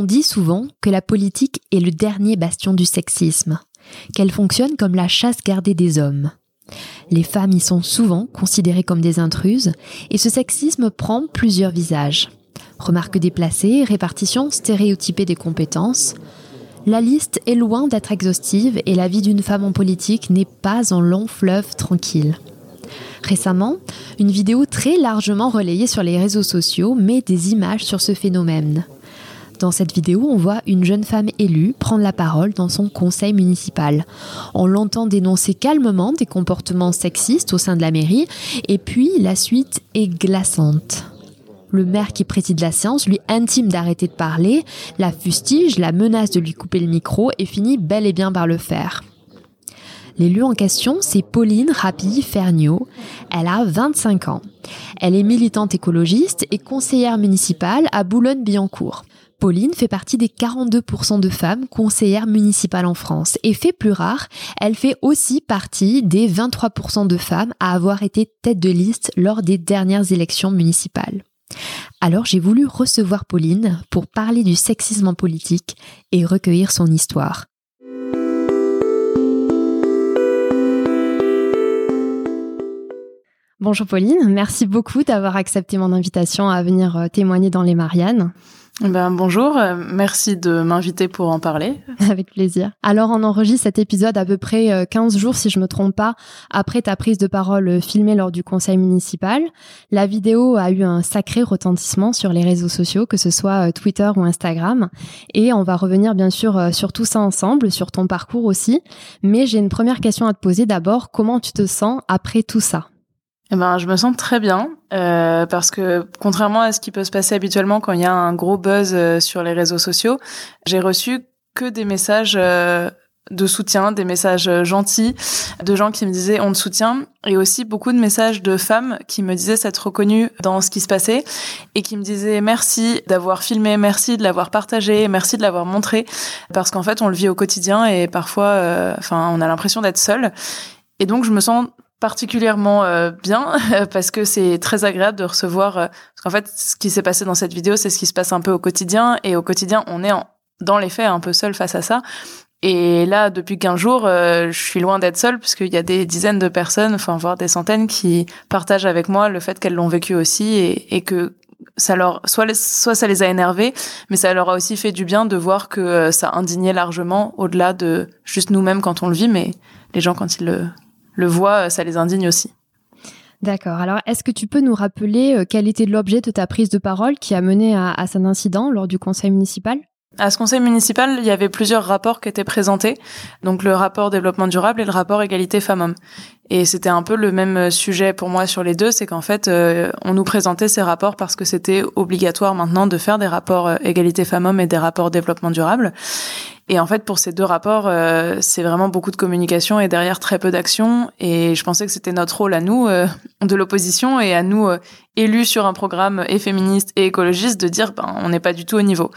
On dit souvent que la politique est le dernier bastion du sexisme, qu'elle fonctionne comme la chasse gardée des hommes. Les femmes y sont souvent considérées comme des intruses, et ce sexisme prend plusieurs visages. Remarques déplacées, répartition stéréotypée des compétences. La liste est loin d'être exhaustive et la vie d'une femme en politique n'est pas un long fleuve tranquille. Récemment, une vidéo très largement relayée sur les réseaux sociaux met des images sur ce phénomène. Dans cette vidéo, on voit une jeune femme élue prendre la parole dans son conseil municipal. On l'entend dénoncer calmement des comportements sexistes au sein de la mairie, et puis la suite est glaçante. Le maire qui préside la séance lui intime d'arrêter de parler, la fustige, la menace de lui couper le micro et finit bel et bien par le faire. L'élu en question, c'est Pauline Rapi Ferniaud. Elle a 25 ans. Elle est militante écologiste et conseillère municipale à Boulogne-Billancourt. Pauline fait partie des 42% de femmes conseillères municipales en France et fait plus rare, elle fait aussi partie des 23% de femmes à avoir été tête de liste lors des dernières élections municipales. Alors j'ai voulu recevoir Pauline pour parler du sexisme en politique et recueillir son histoire. Bonjour Pauline, merci beaucoup d'avoir accepté mon invitation à venir euh, témoigner dans les Mariannes. Ben, bonjour, euh, merci de m'inviter pour en parler. Avec plaisir. Alors on enregistre cet épisode à peu près 15 euh, jours, si je me trompe pas, après ta prise de parole euh, filmée lors du conseil municipal. La vidéo a eu un sacré retentissement sur les réseaux sociaux, que ce soit Twitter ou Instagram. Et on va revenir bien sûr sur tout ça ensemble, sur ton parcours aussi. Mais j'ai une première question à te poser d'abord. Comment tu te sens après tout ça? Eh ben, je me sens très bien euh, parce que contrairement à ce qui peut se passer habituellement quand il y a un gros buzz euh, sur les réseaux sociaux, j'ai reçu que des messages euh, de soutien, des messages euh, gentils, de gens qui me disaient on te soutient, et aussi beaucoup de messages de femmes qui me disaient s'être reconnues dans ce qui se passait et qui me disaient merci d'avoir filmé, merci de l'avoir partagé, merci de l'avoir montré, parce qu'en fait on le vit au quotidien et parfois, enfin, on a l'impression d'être seul. Et donc je me sens particulièrement euh, bien parce que c'est très agréable de recevoir euh, parce qu'en fait ce qui s'est passé dans cette vidéo c'est ce qui se passe un peu au quotidien et au quotidien on est en, dans les faits un peu seul face à ça. Et là depuis 15 jours euh, je suis loin d'être seule puisqu'il y a des dizaines de personnes enfin voire des centaines qui partagent avec moi le fait qu'elles l'ont vécu aussi et, et que ça leur soit soit ça les a énervés mais ça leur a aussi fait du bien de voir que ça indignait largement au-delà de juste nous-mêmes quand on le vit mais les gens quand ils le le voient, euh, ça les indigne aussi. D'accord. Alors, est-ce que tu peux nous rappeler euh, quel était l'objet de ta prise de parole qui a mené à, à cet incident lors du conseil municipal? À ce conseil municipal, il y avait plusieurs rapports qui étaient présentés, donc le rapport développement durable et le rapport égalité femmes-hommes. Et c'était un peu le même sujet pour moi sur les deux, c'est qu'en fait, euh, on nous présentait ces rapports parce que c'était obligatoire maintenant de faire des rapports égalité femmes-hommes et des rapports développement durable. Et en fait, pour ces deux rapports, euh, c'est vraiment beaucoup de communication et derrière très peu d'action. Et je pensais que c'était notre rôle à nous, euh, de l'opposition, et à nous, euh, élus sur un programme et féministe et écologiste, de dire, ben, on n'est pas du tout au niveau.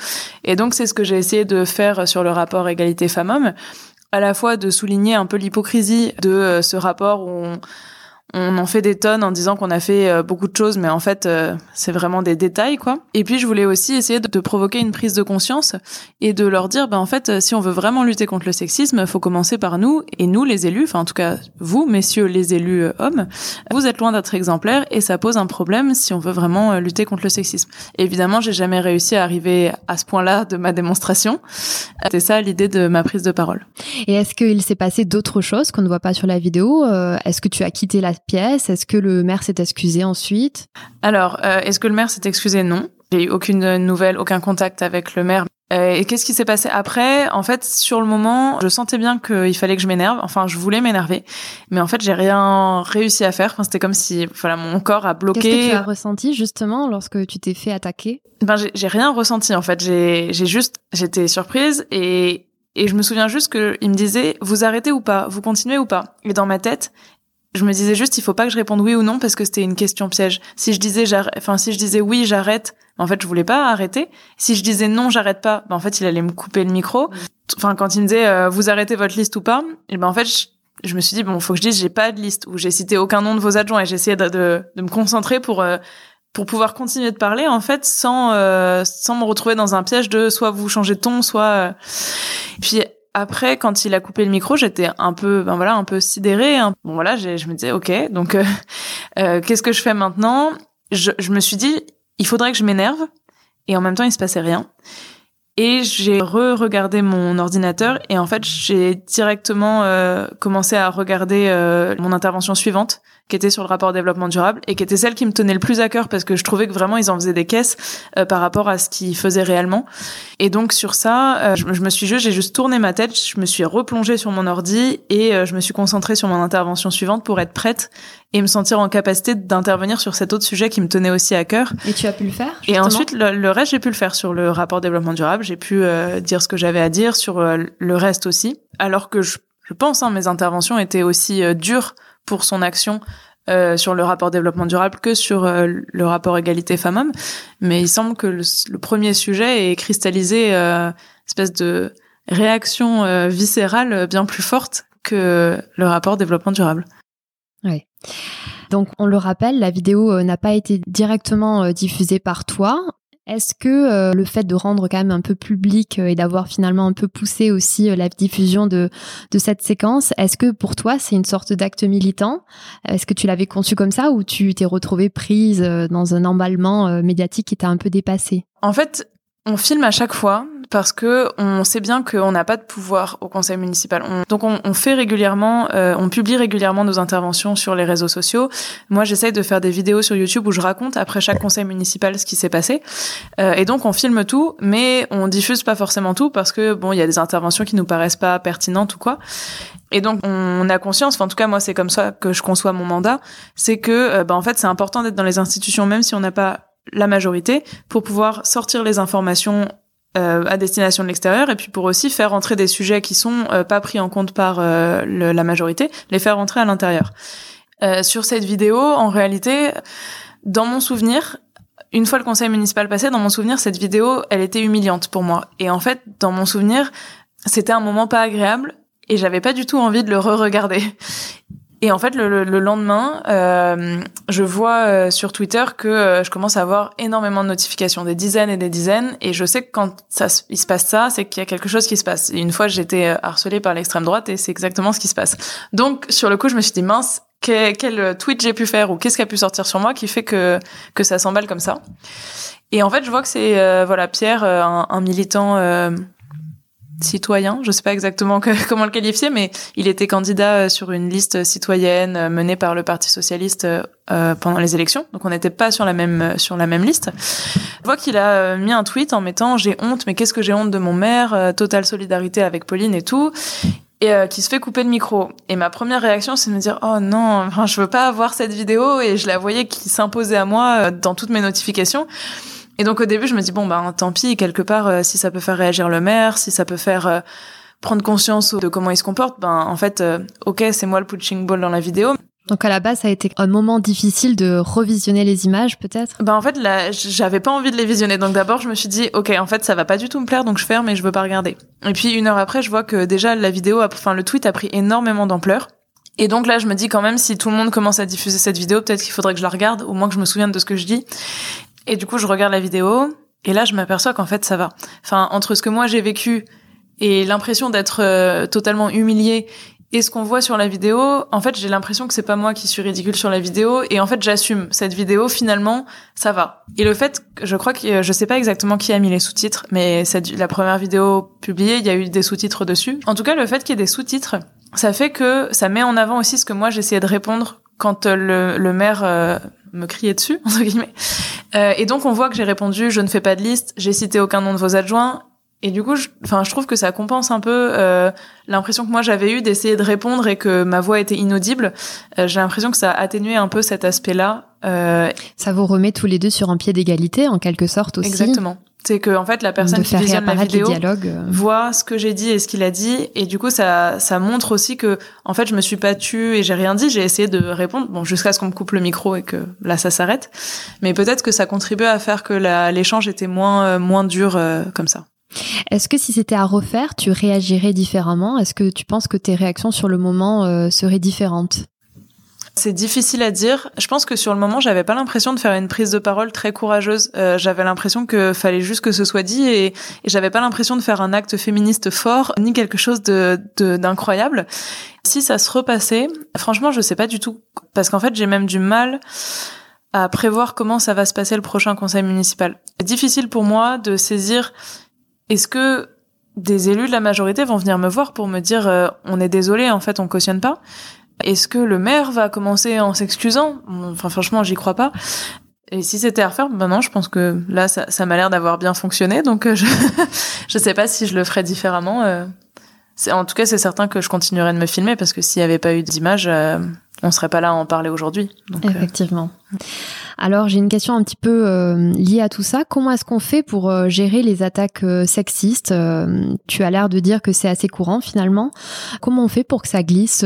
Et donc, c'est ce que j'ai essayé de faire sur le rapport égalité femmes-hommes, à la fois de souligner un peu l'hypocrisie de ce rapport où on on en fait des tonnes en disant qu'on a fait euh, beaucoup de choses, mais en fait, euh, c'est vraiment des détails, quoi. Et puis, je voulais aussi essayer de, provoquer une prise de conscience et de leur dire, ben en fait, si on veut vraiment lutter contre le sexisme, faut commencer par nous et nous, les élus. Enfin, en tout cas, vous, messieurs les élus euh, hommes, vous êtes loin d'être exemplaires et ça pose un problème si on veut vraiment lutter contre le sexisme. évidemment, j'ai jamais réussi à arriver à ce point-là de ma démonstration. C'est ça l'idée de ma prise de parole. Et est-ce qu'il s'est passé d'autres choses qu'on ne voit pas sur la vidéo? Est-ce que tu as quitté la pièce Est-ce que le maire s'est excusé ensuite? Alors, euh, est-ce que le maire s'est excusé? Non. J'ai eu aucune nouvelle, aucun contact avec le maire. Euh, et qu'est-ce qui s'est passé après? En fait, sur le moment, je sentais bien qu'il fallait que je m'énerve. Enfin, je voulais m'énerver, mais en fait, j'ai rien réussi à faire. Enfin, c'était comme si, voilà, mon corps a bloqué. Qu'est-ce que tu as ressenti justement lorsque tu t'es fait attaquer? Ben, j'ai rien ressenti en fait. J'ai juste, j'étais surprise et et je me souviens juste qu'il me disait, vous arrêtez ou pas? Vous continuez ou pas? Et dans ma tête, je me disais juste il faut pas que je réponde oui ou non parce que c'était une question piège. Si je disais enfin si je disais oui, j'arrête, en fait, je voulais pas arrêter. Si je disais non, j'arrête pas, ben, en fait, il allait me couper le micro. Enfin quand il me disait euh, vous arrêtez votre liste ou pas, et ben en fait, je, me suis dit bon, faut que je dise j'ai pas de liste ou j'ai cité aucun nom de vos adjoints et j'ai essayé de, de, me concentrer pour euh, pour pouvoir continuer de parler en fait sans euh, sans me retrouver dans un piège de soit vous changez de ton, soit puis après, quand il a coupé le micro, j'étais un peu, ben voilà, un peu sidérée. Hein. Bon voilà, je me disais, ok, donc euh, euh, qu'est-ce que je fais maintenant? Je, je, me suis dit, il faudrait que je m'énerve, et en même temps, il se passait rien. Et j'ai re-regardé mon ordinateur et en fait j'ai directement euh, commencé à regarder euh, mon intervention suivante qui était sur le rapport développement durable et qui était celle qui me tenait le plus à cœur parce que je trouvais que vraiment ils en faisaient des caisses euh, par rapport à ce qu'ils faisaient réellement. Et donc sur ça, je, me suis juste, j'ai juste tourné ma tête, je me suis replongée sur mon ordi et je me suis concentrée sur mon intervention suivante pour être prête et me sentir en capacité d'intervenir sur cet autre sujet qui me tenait aussi à cœur. Et tu as pu le faire Et ensuite, le, reste, j'ai pu le faire sur le rapport développement durable. J'ai pu euh, dire ce que j'avais à dire sur euh, le reste aussi. Alors que je, je pense, hein, mes interventions étaient aussi euh, dures pour son action sur le rapport développement durable que sur le rapport égalité femmes-hommes. Mais il semble que le, premier sujet est cristallisé espèce de réaction viscérale bien plus forte que le rapport développement durable. Donc on le rappelle, la vidéo euh, n'a pas été directement euh, diffusée par toi. Est-ce que euh, le fait de rendre quand même un peu public et d'avoir finalement un peu poussé aussi la diffusion de, de cette séquence, est-ce que pour toi c'est une sorte d'acte militant? Est-ce que tu l'avais conçu comme ça ou tu t'es retrouvée prise dans un emballement médiatique qui t'a un peu dépassé En fait, on filme à chaque fois parce que on sait bien qu'on n'a pas de pouvoir au conseil municipal. donc on, fait régulièrement, euh, on publie régulièrement nos interventions sur les réseaux sociaux. Moi, j'essaye de faire des vidéos sur YouTube où je raconte après chaque conseil municipal ce qui s'est passé. Euh, et donc on filme tout, mais on diffuse pas forcément tout parce que bon, il y a des interventions qui nous paraissent pas pertinentes ou quoi. Et donc on a conscience, enfin en tout cas moi c'est comme ça que je conçois mon mandat, c'est que euh, bah, en fait c'est important d'être dans les institutions même si on n'a pas la majorité pour pouvoir sortir les informations euh, à destination de l'extérieur et puis pour aussi faire entrer des sujets qui sont euh, pas pris en compte par euh, la majorité, les faire entrer à l'intérieur. sur cette vidéo, en réalité, dans mon souvenir, une fois le conseil municipal passé, dans mon souvenir, cette vidéo, elle était humiliante pour moi. Et en fait, dans mon souvenir, c'était un moment pas agréable et j'avais pas du tout envie de le re-regarder. Et en fait, le, le, lendemain, euh, je vois euh, sur Twitter que euh, je commence à avoir énormément de notifications, des dizaines et des dizaines. Et je sais que quand ça, il se passe ça, c'est qu'il y a quelque chose qui se passe. Et une fois, j'étais euh, harcelée par l'extrême droite et c'est exactement ce qui se passe. Donc, sur le coup, je me suis dit, mince, quel, quel tweet j'ai pu faire ou qu'est-ce qui a pu sortir sur moi qui fait que, que ça s'emballe comme ça. Et en fait, je vois que c'est voilà Pierre, un, un militant citoyen, je sais pas exactement comment le qualifier, mais il était candidat euh, sur une liste citoyenne euh, menée par le Parti socialiste euh, pendant les élections. Donc on n'était pas sur la même sur la même liste. Je vois qu'il a mis un tweet en mettant j'ai honte, mais qu'est-ce que j'ai honte de mon maire, totale solidarité avec Pauline et tout. Et qui se fait couper le micro. Et ma première réaction, c'est de me dire oh non, enfin, je veux pas avoir cette vidéo. Et je la voyais qui s'imposait à moi dans toutes mes notifications. Et donc au début, je me dis bon ben tant pis, quelque part euh, si ça peut faire réagir le maire, si ça peut faire euh, prendre conscience de comment il se comporte, ben en fait euh, OK, c'est moi le punching ball dans la vidéo. Donc à la base, ça a été un moment difficile de revisionner les images, peut-être? Ben en fait, là, j'avais pas envie de les visionner. Donc d'abord, je me suis dit, ok, en fait, ça va pas du tout me plaire, donc je ferme et je veux pas regarder. Et puis une heure après, je vois que déjà la vidéo, enfin le tweet a pris énormément d'ampleur. Et donc là, je me dis quand même, si tout le monde commence à diffuser cette vidéo, peut-être qu'il faudrait que je la regarde, au moins que je me souvienne de ce que je dis. Et du coup, je regarde la vidéo, et là, je m'aperçois qu'en fait, ça va. Enfin, entre ce que moi j'ai vécu et l'impression d'être euh, totalement humiliée et ce qu'on voit sur la vidéo, en fait, j'ai l'impression que c'est pas moi qui suis ridicule sur la vidéo, et en fait, j'assume cette vidéo. Finalement, ça va. Et le fait, je crois que je sais pas exactement qui a mis les sous-titres, mais cette, la première vidéo publiée, il y a eu des sous-titres dessus. En tout cas, le fait qu'il y ait des sous-titres, ça fait que ça met en avant aussi ce que moi j'essayais de répondre quand euh, le, le maire euh, me criait dessus entre guillemets. Euh, et donc on voit que j'ai répondu je ne fais pas de liste, j'ai cité aucun nom de vos adjoints et du coup, je, enfin, je trouve que ça compense un peu euh, l'impression que moi j'avais eu d'essayer de répondre et que ma voix était inaudible. Euh, j'ai l'impression que ça a atténué un peu cet aspect-là. Euh, ça vous remet tous les deux sur un pied d'égalité, en quelque sorte aussi. Exactement. C'est que en fait la personne qui visionne la vidéo voit ce que j'ai dit et ce qu'il a dit. Et du coup ça ça montre aussi que en fait je me suis pas tue et j'ai rien dit. J'ai essayé de répondre bon jusqu'à ce qu'on me coupe le micro et que là ça s'arrête. Mais peut-être que ça contribue à faire que l'échange était moins moins dur comme ça. Est-ce que si c'était à refaire, tu réagirais différemment? Est-ce que tu penses que tes réactions sur le moment euh, seraient différentes? C'est difficile à dire. Je pense que sur le moment, j'avais pas l'impression de faire une prise de parole très courageuse. Euh, j'avais l'impression que fallait juste que ce soit dit et, j'avais pas l'impression de faire un acte féministe fort ni quelque chose de d'incroyable. Si ça se repassait, franchement, je sais pas du tout parce qu'en fait, j'ai même du mal à prévoir comment ça va se passer le prochain conseil municipal. Difficile pour moi de saisir est-ce que des élus de la majorité vont venir me voir pour me dire euh, on est désolé, en fait, on cautionne pas Est-ce que le maire va commencer en s'excusant? Enfin, franchement, j'y crois pas. Et si c'était à refaire, ben non, je pense que là, ça, ça m'a l'air d'avoir bien fonctionné, donc euh, je je sais pas si je le ferais différemment. Euh. En tout cas, c'est certain que je continuerais de me filmer parce que s'il n'y avait pas eu d'image, on serait pas là à en parler aujourd'hui. Euh, Effectivement. Alors j'ai une question un petit peu euh, liée à tout ça. Comment est-ce qu'on fait pour euh, gérer les attaques sexistes Tu as l'air de dire que c'est assez courant finalement. Comment on fait pour que ça glisse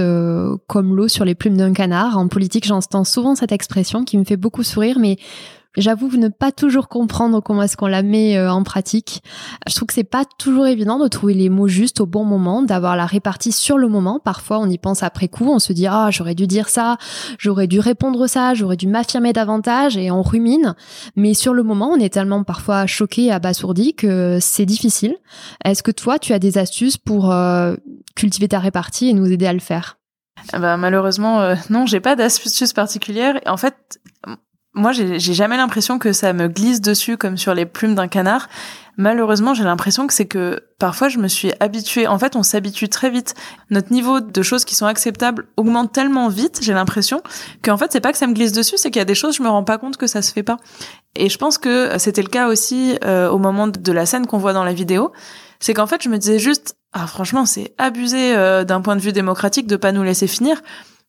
comme l'eau sur les plumes d'un canard? En politique, j'entends souvent cette expression qui me fait beaucoup sourire, mais J'avoue ne pas toujours comprendre comment est-ce qu'on la met euh, en pratique. Je trouve que c'est pas toujours évident de trouver les mots justes au bon moment, d'avoir la répartie sur le moment. Parfois, on y pense après coup, on se dit ah j'aurais dû dire ça, j'aurais dû répondre ça, j'aurais dû m'affirmer davantage et on rumine. Mais sur le moment, on est tellement parfois choqué, abasourdi que c'est difficile. Est-ce que toi, tu as des astuces pour euh, cultiver ta répartie et nous aider à le faire? Bah, malheureusement, euh, non, j'ai pas d'astuces particulières. En fait, moi, j'ai jamais l'impression que ça me glisse dessus comme sur les plumes d'un canard. Malheureusement, j'ai l'impression que c'est que parfois je me suis habituée. En fait, on s'habitue très vite. Notre niveau de choses qui sont acceptables augmente tellement vite, j'ai l'impression, qu'en fait, c'est pas que ça me glisse dessus, c'est qu'il y a des choses, je me rends pas compte que ça se fait pas. Et je pense que c'était le cas aussi euh, au moment de la scène qu'on voit dans la vidéo. C'est qu'en fait, je me disais juste, ah franchement, c'est abusé euh, d'un point de vue démocratique de pas nous laisser finir.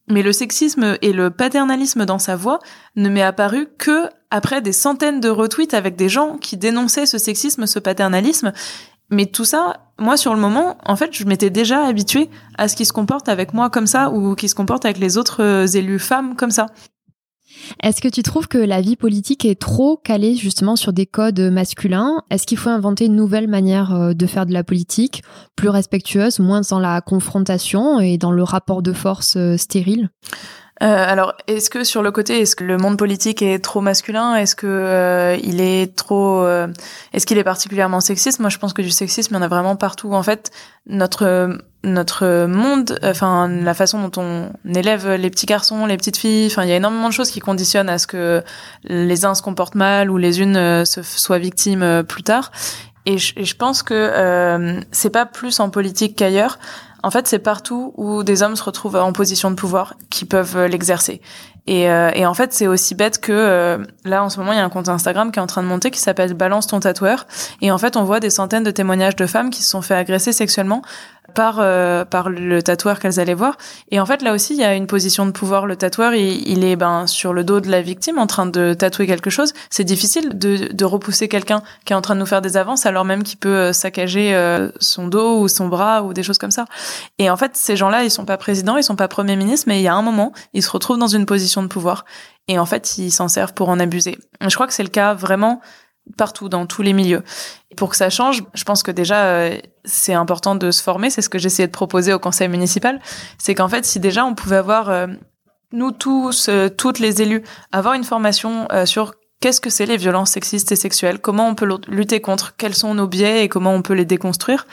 Mais le sexisme et le paternalisme dans sa voix ne m'est apparu que après des centaines de retweets avec des gens qui dénonçaient ce sexisme, ce paternalisme. Mais tout ça, moi sur le moment, en fait, je m'étais déjà habituée à ce qui se comporte avec moi comme ça ou qui se comporte avec les autres élus femmes comme ça. Est-ce que tu trouves que la vie politique est trop calée justement sur des codes masculins? Est-ce qu'il faut inventer une nouvelle manière euh, de faire de la politique, plus respectueuse, moins dans la confrontation et dans le rapport de force euh, stérile? Euh, alors, est-ce que sur le côté, est-ce que le monde politique est trop masculin? Est-ce que euh, il est trop euh, Est-ce qu'il est particulièrement sexiste? Moi, je pense que du sexisme, il y en a vraiment partout. En fait, notre notre monde, enfin la façon dont on élève les petits garçons, les petites filles, enfin il y a énormément de choses qui conditionnent à ce que les uns se comportent mal ou les unes se soient victimes plus tard. Et je, et je pense que c'est pas plus en politique qu'ailleurs. En fait, c'est partout où des hommes se retrouvent en position de pouvoir qui peuvent euh, l'exercer. Et, euh, et, en fait, c'est aussi bête que euh, là, en ce moment, il y a un compte Instagram qui est en train de monter qui s'appelle Balance ton tatoueur. Et en fait, on voit des centaines de témoignages de femmes qui se sont fait agresser sexuellement par euh, par le tatoueur qu'elles allaient voir. Et en fait, là aussi, il y a une position de pouvoir. Le tatoueur, il, il, est ben sur le dos de la victime en train de tatouer quelque chose. C'est difficile de, de repousser quelqu'un qui est en train de nous faire des avances alors même qu'il peut euh, saccager euh, son dos ou son bras ou des choses comme ça. Et en fait, ces gens-là, ils sont pas présidents, ils sont pas premiers ministres, mais il y a un moment, ils se retrouvent dans une position de pouvoir. Et en fait, ils s'en servent pour en abuser. Je crois que c'est le cas vraiment partout, dans tous les milieux. Pour que ça change, je pense que déjà, euh, c'est important de se former. C'est ce que j'essayais de proposer au conseil municipal. C'est qu'en fait, si déjà on pouvait avoir, euh, nous tous, euh, toutes les élus, avoir une formation sur qu'est-ce que c'est les violences sexistes et sexuelles, comment on peut lutter contre, quels sont nos biais et comment on peut les déconstruire,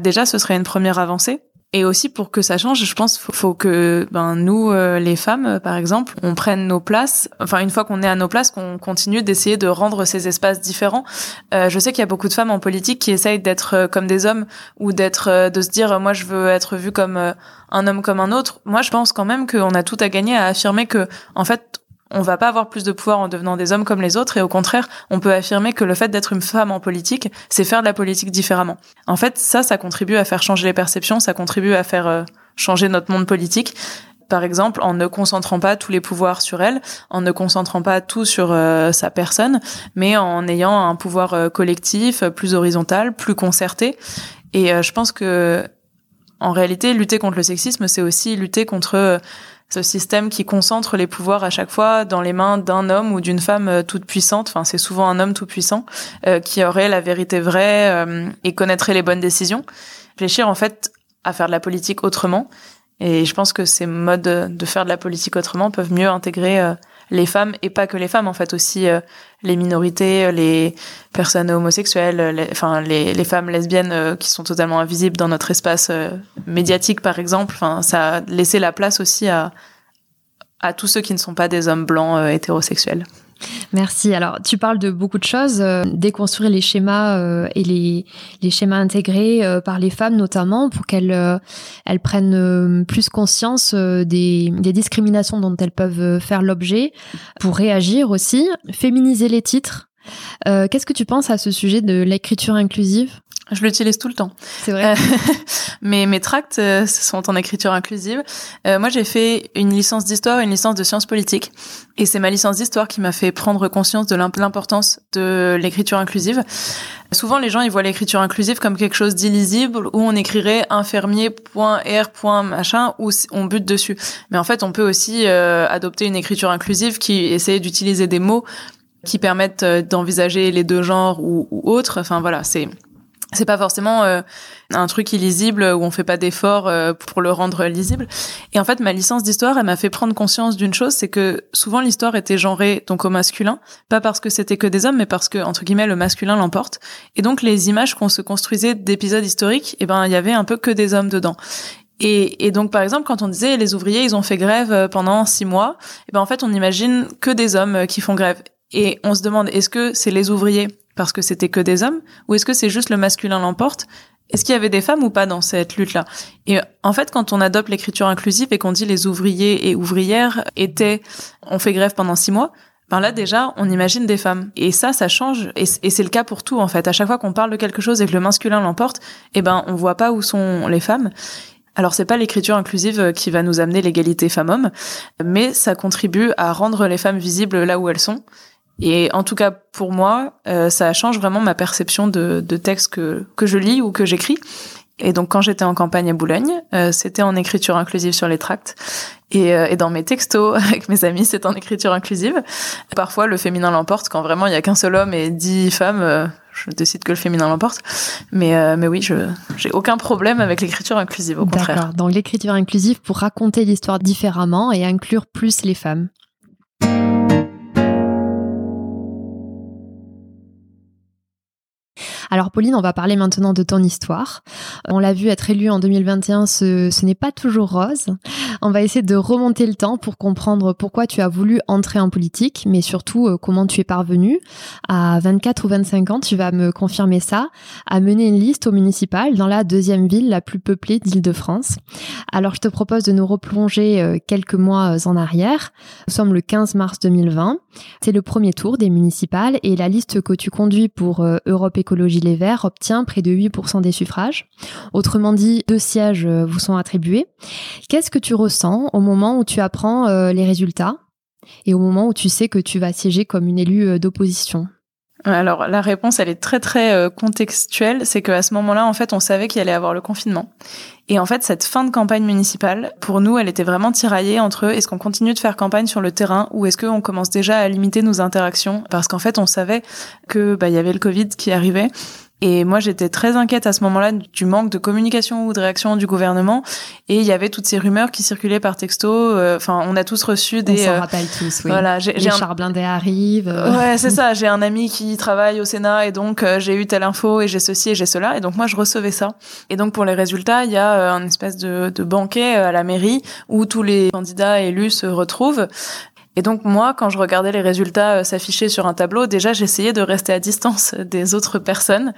déjà, ce serait une première avancée. Et aussi pour que ça change, je pense faut, faut que ben nous euh, les femmes euh, par exemple, on prenne nos places. Enfin une fois qu'on est à nos places, qu'on continue d'essayer de rendre ces espaces différents. Euh, je sais qu'il y a beaucoup de femmes en politique qui essayent d'être euh, comme des hommes ou d'être de se dire moi je veux être vue comme un homme comme un autre. Moi je pense quand même qu'on a tout à gagner à affirmer que en fait on va pas avoir plus de pouvoir en devenant des hommes comme les autres et au contraire, on peut affirmer que le fait d'être une femme en politique, c'est faire de la politique différemment. En fait, ça, ça contribue à faire changer les perceptions, ça contribue à faire euh, changer notre monde politique. Par exemple, en ne concentrant pas tous les pouvoirs sur elle, en ne concentrant pas tout sur euh, sa personne, mais en ayant un pouvoir euh, collectif, plus horizontal, plus concerté. Et je pense que, en réalité, lutter contre le sexisme, c'est aussi lutter contre ce système qui concentre les pouvoirs à chaque fois dans les mains d'un homme ou d'une femme euh, toute puissante. Enfin, c'est souvent un homme tout puissant euh, qui aurait la vérité vraie euh, et connaîtrait les bonnes décisions. Réfléchir en fait à faire de la politique autrement. Et je pense que ces modes de faire de la politique autrement peuvent mieux intégrer les femmes et pas que les femmes en fait aussi les minorités, les personnes homosexuelles, les, enfin les, les femmes lesbiennes qui sont totalement invisibles dans notre espace médiatique par exemple. Enfin, ça a laissé la place aussi à à tous ceux qui ne sont pas des hommes blancs hétérosexuels. Merci. Alors, tu parles de beaucoup de choses, euh, déconstruire les schémas euh, et les, schémas intégrés euh, par les femmes notamment pour qu'elles elles prennent plus conscience des, des, discriminations dont elles peuvent faire l'objet, pour réagir aussi, féminiser les titres. Qu'est-ce que tu penses à ce sujet de l'écriture inclusive? Je l'utilise tout le temps. C'est vrai. Euh, mes, mes tracts euh, sont en écriture inclusive. Euh, moi, j'ai fait une licence d'histoire et une licence de sciences politiques. Et c'est ma licence d'histoire qui m'a fait prendre conscience de l'importance de l'écriture inclusive. Souvent, les gens, ils voient l'écriture inclusive comme quelque chose d'illisible où on écrirait infirmier.r. machin où on bute dessus. Mais en fait, on peut aussi adopter une écriture inclusive qui essaie d'utiliser des mots qui permettent d'envisager les deux genres ou, ou autres. Enfin, voilà, c'est c'est pas forcément euh, un truc illisible où on fait pas d'effort euh, pour le rendre lisible. Et en fait, ma licence d'histoire, elle m'a fait prendre conscience d'une chose, c'est que souvent l'histoire était genrée donc au masculin, pas parce que c'était que des hommes, mais parce que entre guillemets le masculin l'emporte. Et donc les images qu'on se construisait d'épisodes historiques, eh ben il y avait un peu que des hommes dedans. Et, et, donc, par exemple, quand on disait les ouvriers, ils ont fait grève euh, pendant six mois, eh ben en fait, on imagine que des hommes qui font grève. Et on se demande, est-ce que c'est les ouvriers parce que c'était que des hommes ou est-ce que c'est juste le masculin l'emporte? Est-ce qu'il y avait des femmes ou pas dans cette lutte-là? Et en fait, quand on adopte l'écriture inclusive et qu'on dit les ouvriers et ouvrières étaient, on fait grève pendant six mois, ben là déjà, on imagine des femmes. Et ça, ça change. Et, c'est le cas pour tout en fait. À chaque fois qu'on parle de quelque chose et que le masculin l'emporte, eh ben on voit pas où sont les femmes. Alors c'est pas l'écriture inclusive qui va nous amener l'égalité femmes-hommes, mais ça contribue à rendre les femmes visibles là où elles sont et en tout cas, pour moi, euh, ça change vraiment ma perception de, de texte que, que je lis ou que j'écris. Et donc, quand j'étais en campagne à Boulogne, euh, c'était en écriture inclusive sur les tracts. Et, euh, et, dans mes textos avec mes amis, c'est en écriture inclusive. Parfois, le féminin l'emporte quand vraiment il y a qu'un seul homme et dix femmes. je décide que le féminin l'emporte. Mais, mais oui, je j'ai aucun problème avec l'écriture inclusive, au contraire. D'accord. Donc, l'écriture inclusive pour raconter l'histoire différemment et inclure plus les femmes. Alors Pauline, on va parler maintenant de ton histoire. On l'a vu être élue en 2021, ce, ce n'est pas toujours rose. On va essayer de remonter le temps pour comprendre pourquoi tu as voulu entrer en politique, mais surtout euh, comment tu es parvenue à 24 ou 25 ans, tu vas me confirmer ça, à mener une liste au municipal dans la deuxième ville la plus peuplée d'Île-de-France. Alors je te propose de nous replonger euh, quelques mois en arrière. Nous sommes le 15 mars 2020. C'est le premier tour des municipales et la liste que tu conduis pour euh, Europe Écologie les Verts obtient près de 8% des suffrages. Autrement dit, deux sièges euh, vous sont attribués. Qu'est-ce que tu ressens au moment où tu apprends euh, les résultats et au moment où tu sais que tu vas siéger comme une élue euh, d'opposition? Alors la réponse, elle est très très euh, contextuelle. C'est qu'à ce moment-là, en fait, on savait qu'il allait avoir le confinement. Et en fait, cette fin de campagne municipale, pour nous, elle était vraiment tiraillée entre est-ce qu'on continue de faire campagne sur le terrain ou est-ce qu'on commence déjà à limiter nos interactions? Parce qu'en fait, on savait que bah il y avait le Covid qui arrivait et moi, j'étais très inquiète à ce moment-là du manque de communication ou de réaction du gouvernement. Et il y avait toutes ces rumeurs qui circulaient par texto. Euh, enfin, on a tous reçu des. On s'en euh, rappelle tous, oui. Voilà, j'ai, Les un... chars blindés arrivent. Euh. Ouais, c'est ça. J'ai un ami qui travaille au Sénat et donc j'ai eu telle info et j'ai ceci et j'ai cela. Et donc moi, je recevais ça. Et donc pour les résultats, il y a un espèce de, de banquet à la mairie où tous les candidats élus se retrouvent. Et donc moi, quand je regardais les résultats euh, s'afficher sur un tableau, déjà j'essayais de rester à distance des autres personnes.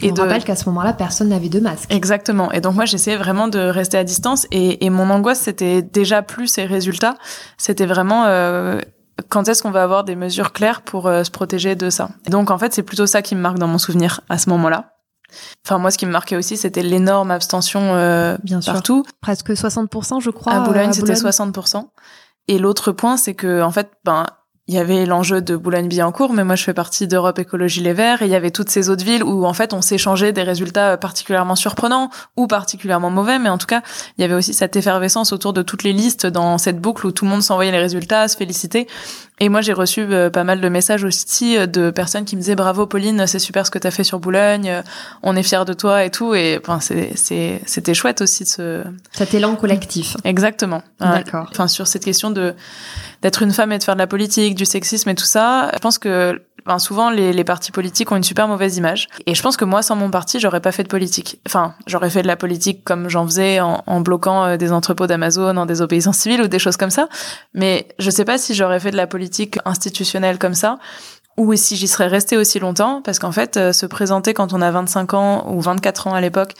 Et On de... rappelle qu'à ce moment-là, personne n'avait de masque. Exactement. Et donc moi, j'essayais vraiment de rester à distance. Et, et mon angoisse, c'était déjà plus ces résultats. C'était vraiment euh, quand est-ce qu'on va avoir des mesures claires pour euh, se protéger de ça. Et donc en fait, c'est plutôt ça qui me marque dans mon souvenir à ce moment-là. Enfin, moi, ce qui me marquait aussi, c'était l'énorme abstention euh, Bien partout. Sûr. Presque 60%, je crois. À Boulogne, c'était 60%. Et l'autre point, c'est que en fait, ben il y avait l'enjeu de Boulogne-Billancourt, mais moi je fais partie d'Europe Écologie Les Verts, et il y avait toutes ces autres villes où en fait on s'échangeait des résultats particulièrement surprenants ou particulièrement mauvais, mais en tout cas il y avait aussi cette effervescence autour de toutes les listes dans cette boucle où tout le monde s'envoyait les résultats, se félicitait. Et moi j'ai reçu euh, pas mal de messages aussi euh, de personnes qui me disaient bravo Pauline, c'est super ce que t'as fait sur Boulogne, euh, on est fiers de toi et tout, et enfin c'est c'était chouette aussi de ce cet élan collectif. Exactement. D'accord. Enfin sur cette question de d'être une femme et de faire de la politique, du sexisme et tout ça, je pense que ben, souvent les, les, partis politiques ont une super mauvaise image. Et je pense que moi, sans mon parti, j'aurais pas fait de politique. Enfin, j'aurais fait de la politique comme j'en faisais en, en, bloquant euh, des entrepôts d'Amazon en désobéissance civile ou des choses comme ça. Mais je sais pas si j'aurais fait de la politique institutionnelle comme ça ou si j'y serais restée aussi longtemps, parce qu'en fait, euh, se présenter quand on a 25 ans ou 24 ans à l'époque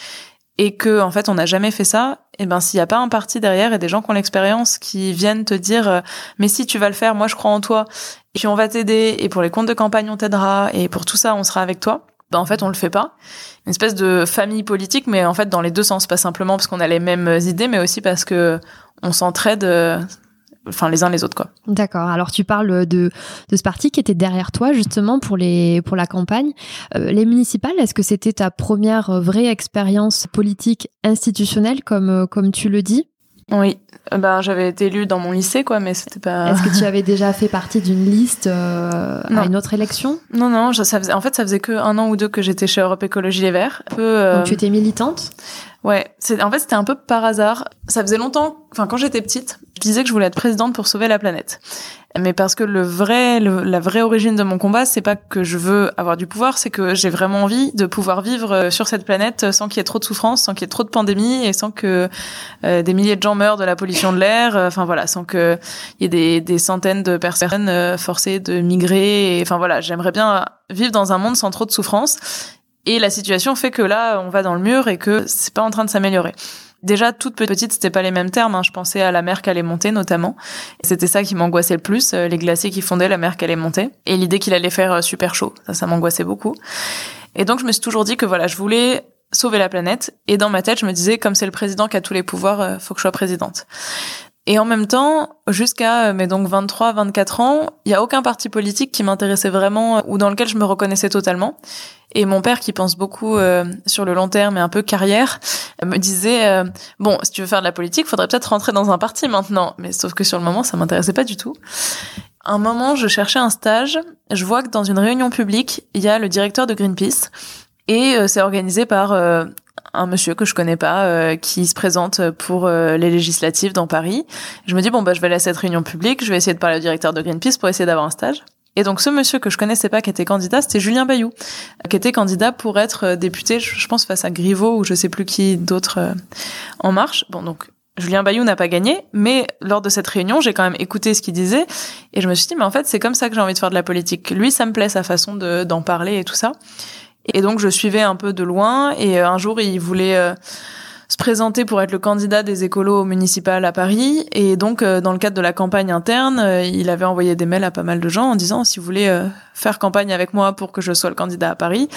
et que en fait on n'a jamais fait ça, et eh ben s'il n'y a pas un parti derrière et des gens qui ont l'expérience qui viennent te dire euh, mais si tu vas le faire, moi je crois en toi et puis on va t'aider et pour les comptes de campagne on t'aidera et pour tout ça on sera avec toi. Ben en fait on le fait pas. Une espèce de famille politique mais en fait dans les deux sens, pas simplement parce qu'on a les mêmes idées mais aussi parce que on s'entraide euh, enfin les uns les autres quoi. D'accord. Alors tu parles de, de ce parti qui était derrière toi justement pour les pour la campagne. Euh, les municipales, est-ce que c'était ta première vraie expérience politique institutionnelle comme euh, comme tu le dis? Oui. Ben j'avais été élue dans mon lycée quoi, mais c'était pas. Est-ce que tu avais déjà fait partie d'une liste euh, à une autre élection? Non non, ça faisait en fait ça faisait que un an ou deux que j'étais chez Europe Écologie Les Verts. peu, Donc tu étais militante? Ouais, c'est en fait c'était un peu par hasard. Ça faisait longtemps, enfin quand j'étais petite, je disais que je voulais être présidente pour sauver la planète. Mais parce que le vrai, la vraie origine de mon combat, c'est pas que je veux avoir du pouvoir, c'est que j'ai vraiment envie de pouvoir vivre euh, sur cette planète sans qu'il y ait trop de souffrance, sans qu'il y ait trop de pandémies et sans que euh, des milliers de gens meurent de la pollution de l'air. Euh, enfin voilà, sans que il y ait des, des centaines de personnes forcées de migrer. Enfin voilà, j'aimerais bien vivre dans un monde sans trop de souffrance. Et la situation fait que là, on va dans le mur et que c'est pas en train de s'améliorer. Déjà, toute petite, c'était pas les mêmes termes. Hein. Je pensais à la mer qui allait monter, notamment. C'était ça qui m'angoissait le plus. Euh, les glaciers qui fondaient, la mer qui allait monter. Et l'idée qu'il allait faire euh, super chaud. Ça, ça m'angoissait beaucoup. Et donc, je me suis toujours dit que voilà, je voulais sauver la planète. Et dans ma tête, je me disais, comme c'est le président qui a tous les pouvoirs, euh, faut que je sois présidente. Et en même temps, jusqu'à mes donc 23, 24 ans, il y a aucun parti politique qui m'intéressait vraiment ou dans lequel je me reconnaissais totalement. Et mon père, qui pense beaucoup euh, sur le long terme et un peu carrière, me disait euh, bon, si tu veux faire de la politique, faudrait peut-être rentrer dans un parti maintenant. Mais sauf que sur le moment, ça m'intéressait pas du tout. Un moment, je cherchais un stage. Je vois que dans une réunion publique, il y a le directeur de Greenpeace. Et euh, c'est organisé par un monsieur que je connais pas qui se présente pour les législatives dans Paris. Je me dis bon bah je vais aller à cette réunion publique, je vais essayer de parler au directeur de Greenpeace pour essayer d'avoir un stage. Et donc ce monsieur que je connaissais pas qui était candidat, c'était Julien Bayou, qui était candidat pour être euh, député, je pense face à Griveaux ou je sais plus qui d'autre euh, en marche. Bon donc Julien Bayou n'a pas gagné, mais lors de cette réunion, j'ai quand même écouté ce qu'il disait et je me suis dit mais en fait c'est comme ça que j'ai envie de faire de la politique. Lui ça me plaît sa façon de d'en parler et tout ça. Et donc je suivais un peu de loin et euh, un jour il voulait se présenter pour être le candidat des écolos municipales à Paris. Et donc, euh, dans le cadre de la campagne interne, euh, il avait envoyé des mails à pas mal de gens en disant si vous voulez euh, faire campagne avec moi pour que je sois le candidat à Paris.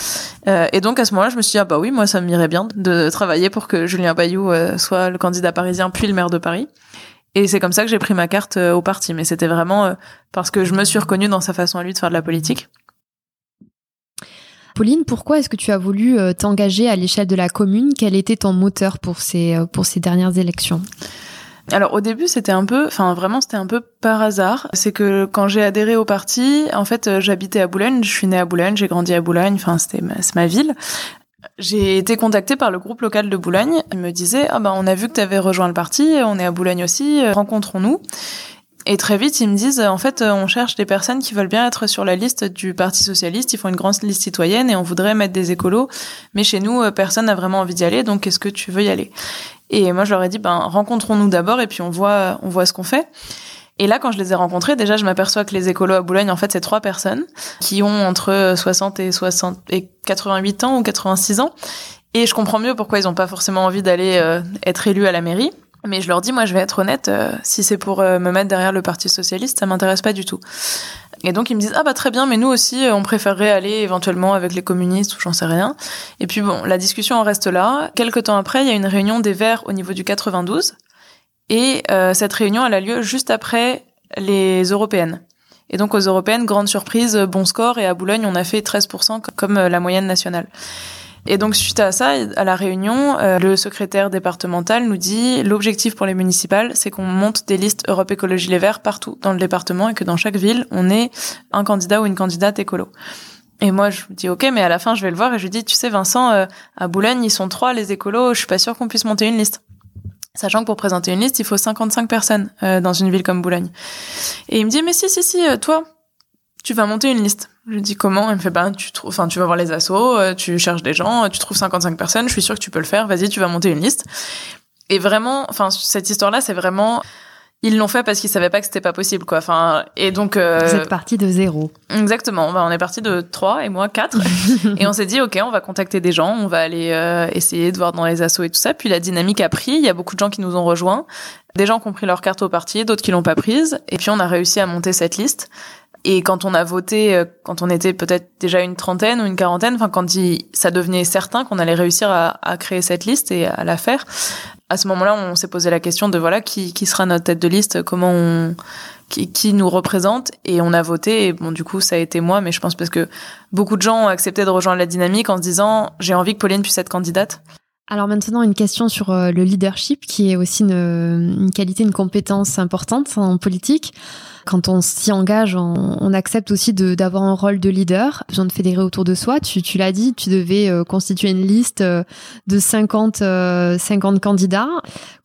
et donc, à ce moment-là, je me suis dit ah bah oui, moi ça m'irait bien de travailler pour que Julien Bayou soit le candidat parisien puis le maire de Paris. Et c'est comme ça que j'ai pris ma carte au parti. Mais c'était vraiment parce que je me suis reconnue dans sa façon à lui de faire de la politique. Pauline, pourquoi est-ce que tu as voulu euh, t'engager à l'échelle de la commune? Quel était ton moteur pour ces, euh, pour ces dernières élections? Alors au début c'était un peu, enfin vraiment c'était un peu par hasard. C'est que quand j'ai adhéré au parti, en fait euh, j'habitais à Boulogne, je suis née à Boulogne, j'ai grandi à Boulogne, enfin c'était ma, ma ville. J'ai été contactée par le groupe local de Boulogne. Ils me disaient ah ben on a vu que tu avais rejoint le parti, on est à Boulogne aussi, rencontrons-nous. Et très vite, ils me disent, en fait, on cherche des personnes qui veulent bien être sur la liste du Parti socialiste. Ils font une grande liste citoyenne et on voudrait mettre des écolos. Mais chez nous, euh, personne n'a vraiment envie d'y aller. Donc, est-ce que tu veux y aller? Et moi, je leur ai dit, ben, rencontrons-nous d'abord et puis on voit, on voit ce qu'on fait. Et là, quand je les ai rencontrés, déjà, je m'aperçois que les écolos à Boulogne, en fait, c'est trois personnes qui ont entre 60 et 60 et 88 ans ou 86 ans. Et je comprends mieux pourquoi ils n'ont pas forcément envie d'aller euh, être élus à la mairie. Mais je leur dis, moi, je vais être honnête, euh, si c'est pour euh, me mettre derrière le Parti socialiste, ça m'intéresse pas du tout. Et donc ils me disent ah bah très bien, mais nous aussi euh, on préférerait aller éventuellement avec les communistes ou j'en sais rien. Et puis bon, la discussion en reste là. Quelques temps après, il y a une réunion des Verts au niveau du 92, et cette réunion elle a lieu juste après les européennes. Et donc aux européennes, grande surprise, bon score, et à Boulogne on a fait 13% comme la moyenne nationale. Et donc suite à ça, à la réunion, euh, le secrétaire départemental nous dit l'objectif pour les municipales, c'est qu'on monte des listes Europe Écologie Les Verts partout dans le département et que dans chaque ville, on ait un candidat ou une candidate écolo. Et moi, je dis ok, mais à la fin, je vais le voir et je lui dis, tu sais, Vincent, euh, à Boulogne, ils sont trois les écolos. Je suis pas sûre qu'on puisse monter une liste. Sachant que pour présenter une liste, il faut 55 personnes euh, dans une ville comme Boulogne. Et il me dit, mais si, si, si, toi, tu vas monter une liste. Je lui dis comment? Il me fait ben tu trouves, enfin tu vas voir les assos, euh, tu cherches des gens, tu trouves 55 personnes. Je suis sûre que tu peux le faire. Vas-y, tu vas monter une liste. Et vraiment, enfin cette histoire-là, c'est vraiment ils l'ont fait parce qu'ils savaient pas que c'était pas possible quoi. Enfin et donc euh, vous êtes parti de zéro. Exactement. on est parti de trois et moi quatre et on s'est dit ok on va contacter des gens, on va aller euh, essayer de voir dans les assos et tout ça. Puis la dynamique a pris. Il y a beaucoup de gens qui nous ont rejoints, des gens qui ont pris leur carte au parti, d'autres qui l'ont pas prise. Et puis on a réussi à monter cette liste. Et quand on a voté, euh, quand on était peut-être déjà une trentaine ou une quarantaine, enfin quand ça devenait certain qu'on allait réussir à, créer cette liste et à la faire, à ce moment-là, on s'est posé la question de voilà qui, sera notre tête de liste, comment on qui, nous représente. Et on a voté et bon du coup ça a été moi mais je pense parce que beaucoup de gens ont accepté de rejoindre la dynamique en se disant j'ai envie que Pauline puisse être candidate. Alors maintenant, une question sur euh, le leadership, qui est aussi une qualité, une compétence importante en politique quand on s'y engage, on, accepte aussi d'avoir un rôle de leader, besoin de fédérer autour de soi. Tu, tu l'as dit, tu devais euh, constituer une liste euh, de 50, 50 euh, candidats.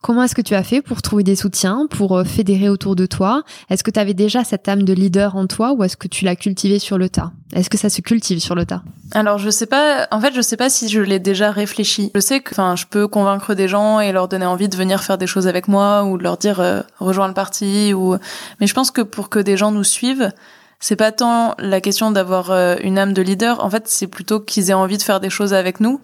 Comment est-ce que tu as fait pour trouver des soutiens, pour fédérer autour de toi? Est-ce que tu avais déjà cette âme de leader en toi ou est-ce que tu l'as cultivée sur le tas? Est-ce que ça se cultive sur le tas? Alors je sais pas. En fait, je sais pas si je l'ai déjà réfléchi. Je sais que, je peux convaincre des gens et leur donner envie de venir faire des choses avec moi ou de leur dire rejoins le parti ou. Mais je pense que pour que des gens nous suivent, c'est pas tant la question d'avoir euh, une âme de leader. En fait, c'est plutôt qu'ils aient envie de faire des choses avec nous.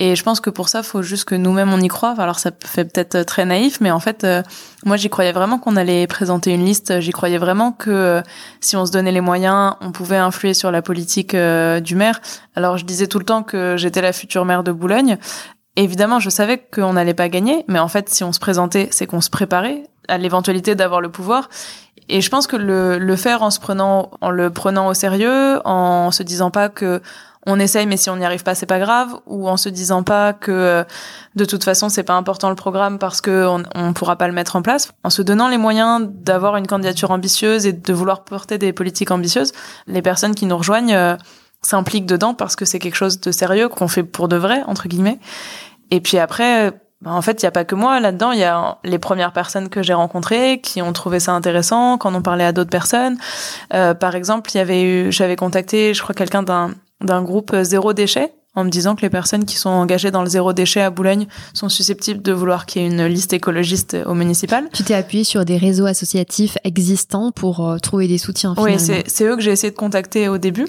Et je pense que pour ça, faut juste que nous-mêmes on y croit. Alors ça fait peut-être euh, très naïf, mais en fait, euh, moi j'y croyais vraiment qu'on allait présenter une liste. J'y croyais vraiment que si on se donnait les moyens, on pouvait influer sur la politique du maire. Alors je disais tout le temps que j'étais la future maire de Boulogne. Évidemment, je savais qu'on n'allait pas gagner, mais en fait, si on se présentait, c'est qu'on se préparait à l'éventualité d'avoir le pouvoir. Et je pense que le, le faire en se prenant, en le prenant au sérieux, en se disant pas que on essaye, mais si on n'y arrive pas, c'est pas grave, ou en se disant pas que de toute façon c'est pas important le programme parce que on, on pourra pas le mettre en place, en se donnant les moyens d'avoir une candidature ambitieuse et de vouloir porter des politiques ambitieuses, les personnes qui nous rejoignent euh, s'impliquent dedans parce que c'est quelque chose de sérieux qu'on fait pour de vrai entre guillemets. Et puis après, bah, en fait, il n'y a pas que moi là-dedans. Il y a les premières personnes que j'ai rencontrées qui ont trouvé ça intéressant, quand on parlait à d'autres personnes. Euh, par exemple, il y avait eu, j'avais contacté, je crois, quelqu'un d'un d'un groupe euh, zéro déchet en me disant que les personnes qui sont engagées dans le zéro déchet à Boulogne sont susceptibles de vouloir qu'il y ait une liste écologiste au municipal. Tu t'es appuyé sur des réseaux associatifs existants pour euh, trouver des soutiens. Finalement. Oui, c'est eux que j'ai essayé de contacter au début.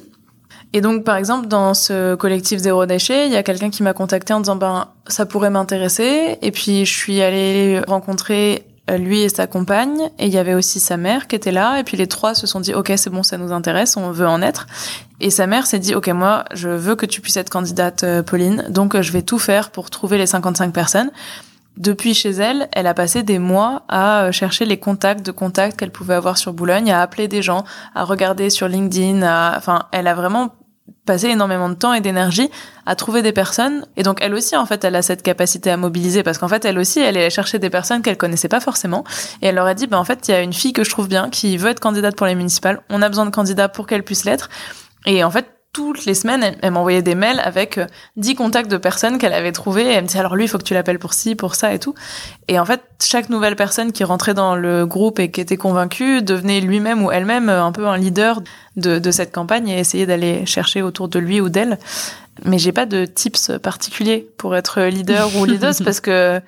Et donc, par exemple, dans ce collectif Zéro Déchet, il y a quelqu'un qui m'a contacté en disant, ben, ça pourrait m'intéresser. Et puis, je suis allée rencontrer euh, lui et sa compagne, et il y avait aussi sa mère qui était là, et puis les trois se sont dit, ok, c'est bon, ça nous intéresse, on veut en être. Et sa mère s'est dit, ok, moi, je veux que tu puisses être candidate, euh, Pauline, donc euh, je vais tout faire pour trouver les 55 personnes. Depuis chez elle, elle a passé des mois à chercher les contacts de contacts qu'elle pouvait avoir sur Boulogne, à appeler des gens, à regarder sur LinkedIn, à... enfin, elle a vraiment passer énormément de temps et d'énergie à trouver des personnes. Et donc elle aussi, en fait, elle a cette capacité à mobiliser parce qu'en fait, elle aussi, elle est chercher des personnes qu'elle connaissait pas forcément. Et elle leur a dit, ben en fait, il y a une fille que je trouve bien qui veut être candidate pour les municipales. On a besoin de candidats pour qu'elle puisse l'être. Et en fait, toutes les semaines, elle, m'envoyait des mails avec 10 euh, contacts de personnes qu'elle avait trouvées. Et elle me disait, alors lui, il faut que tu l'appelles pour ci, pour ça et tout. Et en fait, chaque nouvelle personne qui rentrait dans le groupe et qui était convaincue devenait lui-même ou elle-même euh, un peu un leader de, de cette campagne et essayait d'aller chercher autour de lui ou d'elle. Mais j'ai pas de tips particuliers pour être leader ou leaduse parce que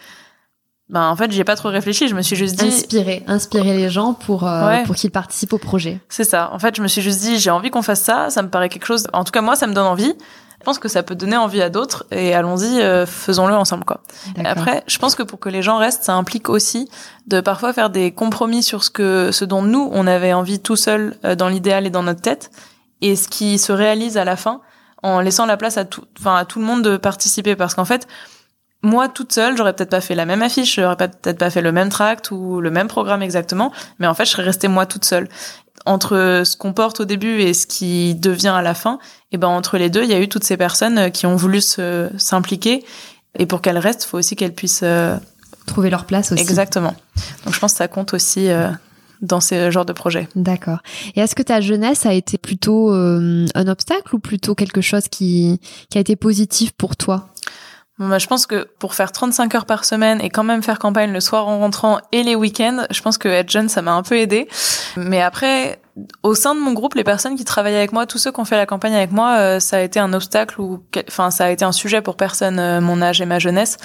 ben en fait j'ai pas trop réfléchi. Je me suis juste dit inspirer inspirer les gens pour euh, pour qu'ils participent au projet. C'est ça. En fait je me suis juste dit j'ai envie qu'on fasse ça. Ça me paraît quelque chose en tout cas moi ça me donne envie. Je pense que ça peut donner envie à d'autres et allons-y euh, faisons-le ensemble quoi. Après je pense que pour que les gens restent ça implique aussi de parfois faire des compromis sur ce que ce dont nous on avait envie tout seul euh, dans l'idéal et dans notre tête et ce qui se réalise à la fin en laissant la place à tout enfin à tout le monde de participer. Parce qu'en fait moi toute seule, j'aurais peut-être pas fait la même affiche, j'aurais peut-être pas fait le même tract ou le même programme exactement, mais en fait, je serais restée moi toute seule. Entre ce qu'on porte au début et ce qui devient à la fin, et ben entre les deux, il y a eu toutes ces personnes qui ont voulu se s'impliquer et pour qu'elles restent, il faut aussi qu'elles puissent euh, trouver leur place aussi. Exactement. Donc je pense que ça compte aussi euh, dans ce genre de projet. D'accord. Et est-ce que ta jeunesse a été plutôt euh, un obstacle ou plutôt quelque chose qui qui a été positif pour toi? Bah, je pense que pour faire 35 heures par semaine et quand même faire campagne le soir en rentrant et les week-ends, je pense que être jeune, ça m'a un peu aidé. Mais après, au sein de mon groupe, les personnes qui travaillaient avec moi, tous ceux qui ont fait la campagne avec moi, euh, ça a été un obstacle ou, enfin, ça a été un sujet pour personne, euh, mon âge et ma jeunesse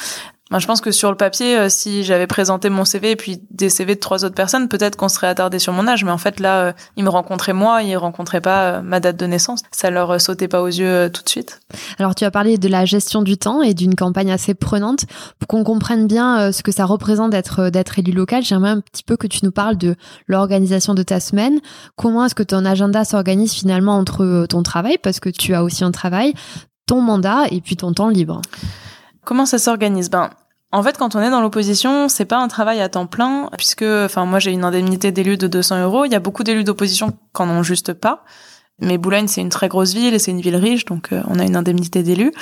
je pense que sur le papier, euh, si j'avais présenté mon CV et puis des CV de trois autres personnes, peut-être qu'on serait attardé sur mon âge. Mais en fait, là, euh, ils me rencontraient moi, ils rencontraient pas euh, ma date de naissance. Ça leur sautait pas aux yeux tout de suite. Alors, tu as parlé de la gestion du temps et d'une campagne assez prenante. Pour qu'on comprenne bien ce que ça représente d'être d'être élu local, j'aimerais un petit peu que tu nous parles de l'organisation de ta semaine. Comment est-ce que ton agenda s'organise finalement entre ton travail, parce que tu as aussi un travail, ton mandat et puis ton temps libre Comment ça s'organise? Ben, en fait, quand on est dans l'opposition, c'est pas un travail à temps plein, puisque, enfin, moi j'ai une indemnité d'élu de 200 euros. Il y a beaucoup d'élus d'opposition qui en ont juste pas. Mais Boulogne, c'est une très grosse ville et c'est une ville riche, donc euh, on a une indemnité d'élu.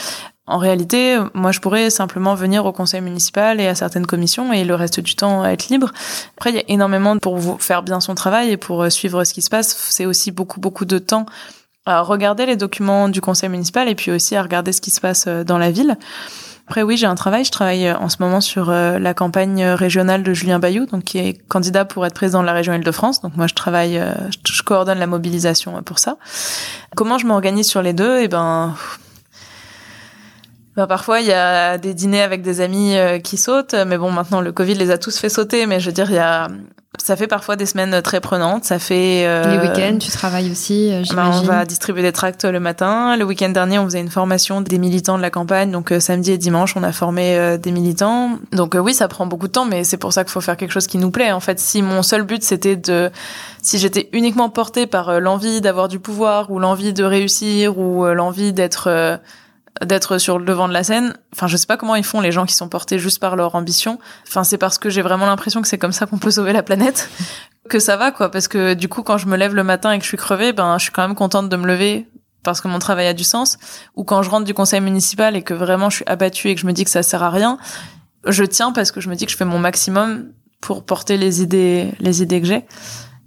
En réalité, moi, je pourrais simplement venir au conseil municipal et à certaines commissions et le reste du temps être libre. Après, il y a énormément pour faire bien son travail et pour euh, suivre ce qui se passe. C'est aussi beaucoup, beaucoup de temps à regarder les documents du conseil municipal et puis aussi à regarder ce qui se passe euh, dans la ville. Après, oui, j'ai un travail. Je travaille euh, en ce moment sur euh, la campagne régionale de Julien Bayou, donc qui est candidat pour être président de la région Île-de-France. Donc moi, je travaille, euh, je coordonne la mobilisation pour ça. Comment je m'organise sur les deux? Eh ben, ben, parfois, il y a des dîners avec des amis qui sautent, mais bon, maintenant le Covid les a tous fait sauter. Mais je veux dire, il y a ça fait parfois des semaines très prenantes. Ça fait euh, les week-ends, tu travailles aussi. Euh, ben, on va distribuer des tracts le matin. Le week-end dernier, on faisait une formation des militants de la campagne. Donc euh, samedi et dimanche, on a formé euh, des militants. Donc oui, ça prend beaucoup de temps, mais c'est pour ça qu'il faut faire quelque chose qui nous plaît. En fait, si mon seul but c'était de, si j'étais uniquement portée par l'envie d'avoir du pouvoir ou l'envie de réussir ou l'envie d'être d'être sur le devant de la scène. Enfin, je sais pas comment ils font les gens qui sont portés juste par leur ambition. Enfin, c'est parce que j'ai vraiment l'impression que c'est comme ça qu'on peut sauver la planète que ça va quoi. Parce que du coup, quand je me lève le matin et que je suis crevée, ben, je suis quand même contente de me lever parce que mon travail a du sens. Ou quand je rentre du conseil municipal et que vraiment je suis abattue et que je me dis que ça sert à rien, je tiens parce que je me dis que je fais mon maximum pour porter les idées, les idées que j'ai.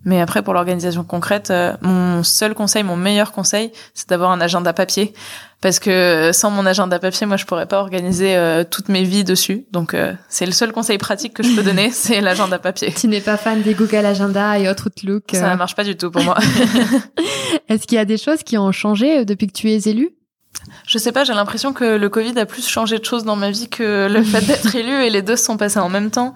Mais après, pour l'organisation concrète, euh, mon seul conseil, mon meilleur conseil, c'est d'avoir un agenda papier. Parce que sans mon agenda papier, moi, je pourrais pas organiser euh, toutes mes vies dessus. Donc, euh, c'est le seul conseil pratique que je peux donner, c'est l'agenda papier. Tu n'es pas fan des Google Agenda et autres Outlook Ça marche pas du tout pour moi. Est-ce qu'il y a des choses qui ont changé depuis que tu es élu je sais pas, j'ai l'impression que le Covid a plus changé de choses dans ma vie que le fait d'être élu et les deux se sont passés en même temps.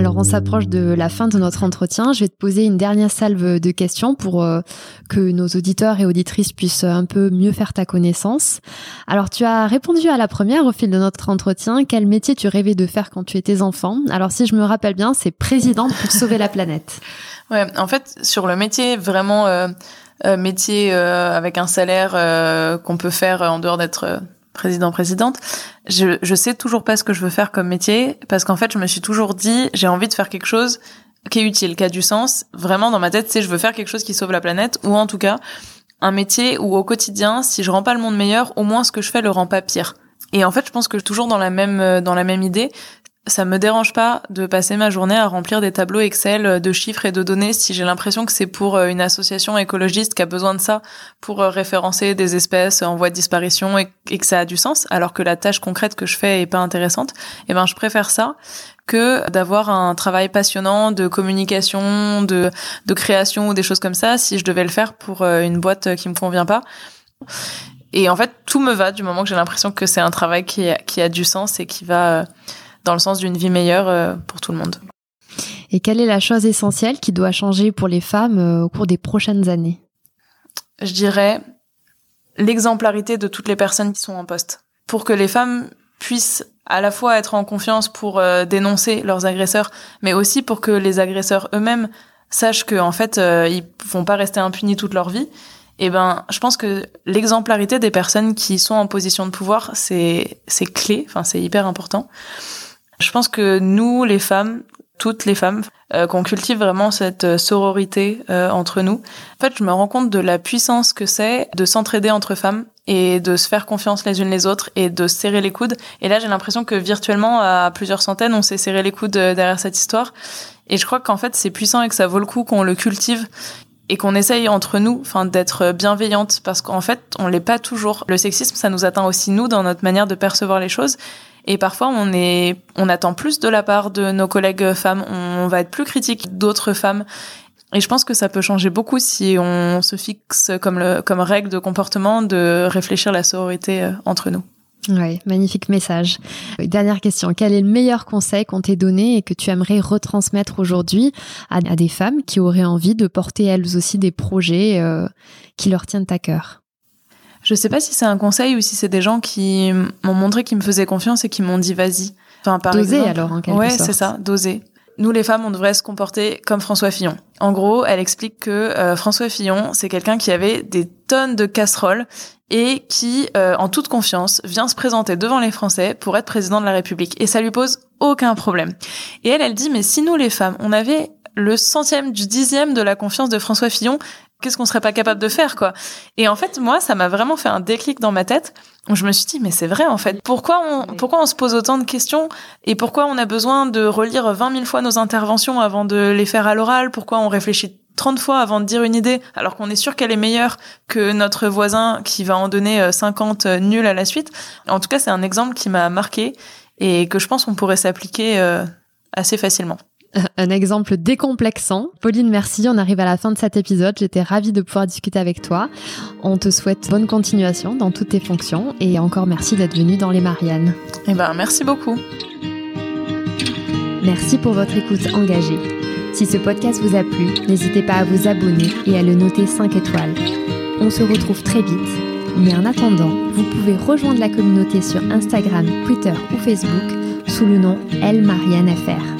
Alors on s'approche de la fin de notre entretien. Je vais te poser une dernière salve de questions pour euh, que nos auditeurs et auditrices puissent un peu mieux faire ta connaissance. Alors tu as répondu à la première au fil de notre entretien. Quel métier tu rêvais de faire quand tu étais enfant? Alors si je me rappelle bien, c'est présidente pour sauver la planète. Ouais, en fait sur le métier vraiment euh, euh, métier avec un salaire qu'on peut faire en dehors d'être président présidente je je sais toujours pas ce que je veux faire comme métier parce qu'en fait je me suis toujours dit j'ai envie de faire quelque chose qui est utile, qui a du sens. Vraiment, dans ma tête, c'est je veux faire quelque chose qui sauve la planète, ou en tout cas, un métier où au quotidien, si je rends pas le monde meilleur, au moins ce que je fais le rend pas pire. Et en fait, je pense que toujours dans la même euh, dans la même idée, ça me dérange pas de passer ma journée à remplir des tableaux Excel euh, de chiffres et de données si j'ai l'impression que c'est pour euh, une association écologiste qui a besoin de ça pour référencer des espèces en voie de disparition et, que ça a du sens, alors que la tâche concrète que je fais est pas intéressante. Et eh ben, je préfère ça que d'avoir un travail passionnant de communication, de, de création ou des choses comme ça si je devais le faire pour une boîte qui me convient pas. Et en fait, tout me va du moment que j'ai l'impression que c'est un travail qui a, qui a du sens et qui va euh, dans le sens d'une vie meilleure euh, pour tout le monde. Et quelle est la chose essentielle qui doit changer pour les femmes euh, au cours des prochaines années? Je dirais l'exemplarité de toutes les personnes qui sont en poste. Pour que les femmes puissent à la fois être en confiance pour dénoncer leurs agresseurs, mais aussi pour que les agresseurs eux-mêmes sachent qu'en en fait, ils vont pas rester impunis toute leur vie eh ben, je pense que l'exemplarité des personnes qui sont en position de pouvoir, c'est c'est clé, enfin c'est hyper important. Je pense que nous, les femmes, toutes les femmes, euh, qu'on cultive vraiment cette euh, sororité euh, entre nous. En fait, je me rends compte de la puissance que c'est de s'entraider entre femmes et de se faire confiance les unes les autres et de serrer les coudes. Et là, j'ai l'impression que virtuellement, à plusieurs centaines, on s'est serré les coudes derrière cette histoire. Et je crois qu'en fait, c'est puissant et que ça vaut le coup qu'on le cultive et qu'on essaye entre nous, enfin, d'être bienveillante parce qu'en fait, on l'est pas toujours. Le sexisme, ça nous atteint aussi nous dans notre manière de percevoir les choses. Et parfois, on est, on attend plus de la part de nos collègues femmes. On va être plus critique d'autres femmes. Et je pense que ça peut changer beaucoup si on se fixe comme le, comme règle de comportement de réfléchir la sororité euh, entre nous. Oui, magnifique message. Dernière question, quel est le meilleur conseil qu'on t'ait donné et que tu aimerais retransmettre aujourd'hui à, des femmes qui auraient envie de porter elles aussi des projets euh, qui leur tiennent à cœur? Je sais pas si c'est un conseil ou si c'est des gens qui m'ont montré qu'ils me faisaient confiance et qui m'ont dit vas-y. Enfin, par doser alors, en quelque ouais, c'est ça, doser nous les femmes, on devrait se comporter comme François Fillon. En gros, elle explique que euh, François Fillon, c'est quelqu'un qui avait des tonnes de casseroles et qui, euh, en toute confiance, vient se présenter devant les Français pour être président de la République. Et ça lui pose aucun problème. Et elle, elle dit, mais si nous les femmes, on avait le centième du dixième de la confiance de François Fillon, qu'est-ce qu'on serait pas capable de faire, quoi. Et en fait, moi, ça m'a vraiment fait un déclic dans ma tête je me suis dit, mais c'est vrai en fait. Pourquoi on, pourquoi on se pose autant de questions et pourquoi on a besoin de relire 20 000 fois nos interventions avant de les faire à l'oral? Pourquoi on réfléchit 30 fois avant de dire une idée alors qu'on est sûr qu'elle est meilleure que notre voisin qui va en donner 50 euh, nuls à la suite? En tout cas, c'est un exemple qui m'a marqué et que je pense qu'on pourrait s'appliquer euh, assez facilement un exemple décomplexant. Pauline, merci. On arrive à la fin de cet épisode. J'étais ravie de pouvoir discuter avec toi. On te souhaite bonne continuation dans toutes tes fonctions et encore merci d'être venue dans les Mariannes. Eh ben, merci beaucoup. Merci pour votre écoute engagée. Si ce podcast vous a plu, n'hésitez pas à vous abonner et à le noter 5 étoiles. On se retrouve très vite. Mais en attendant, vous pouvez rejoindre la communauté sur Instagram, Twitter ou Facebook sous le nom Elle Marianne FR.